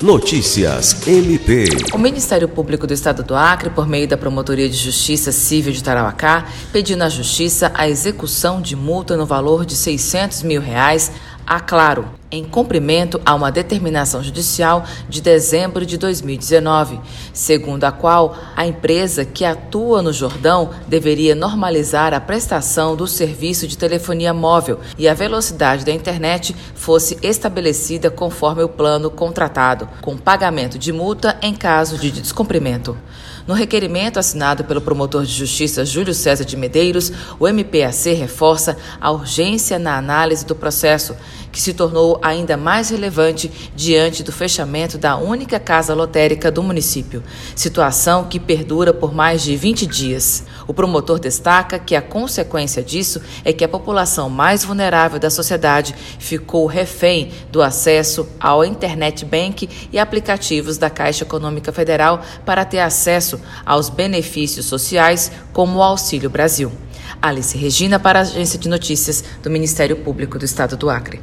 Notícias MP. O Ministério Público do Estado do Acre, por meio da Promotoria de Justiça Civil de Tarauacá, pediu na Justiça a execução de multa no valor de 600 mil reais a Claro, em cumprimento a uma determinação judicial de dezembro de 2019, segundo a qual a empresa que atua no Jordão deveria normalizar a prestação do serviço de telefonia móvel e a velocidade da internet fosse estabelecida conforme o plano contratado, com pagamento de multa em caso de descumprimento. No requerimento assinado pelo promotor de justiça Júlio César de Medeiros, o MPAC reforça a urgência na análise do processo, que se tornou ainda mais relevante diante do fechamento da única casa lotérica do município, situação que perdura por mais de 20 dias. O promotor destaca que a consequência disso é que a população mais vulnerável da sociedade ficou refém do acesso ao Internet Bank e aplicativos da Caixa Econômica Federal para ter acesso aos benefícios sociais, como o Auxílio Brasil. Alice Regina, para a Agência de Notícias do Ministério Público do Estado do Acre.